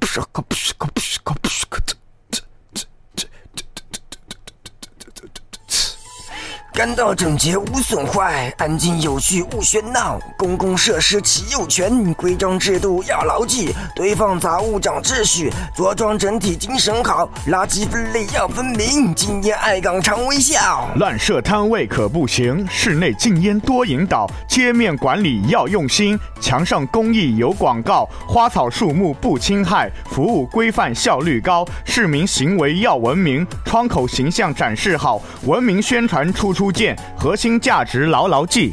Пшка, пшка, 干道整洁无损坏，安静有序勿喧闹。公共设施齐有权，规章制度要牢记。堆放杂物长秩序，着装整体精神好。垃圾分类要分明，禁烟爱岗常微笑。乱设摊位可不行，室内禁烟多引导。街面管理要用心，墙上公益有广告，花草树木不侵害，服务规范效率高。市民行为要文明，窗口形象展示好，文明宣传处件，核心价值牢牢记。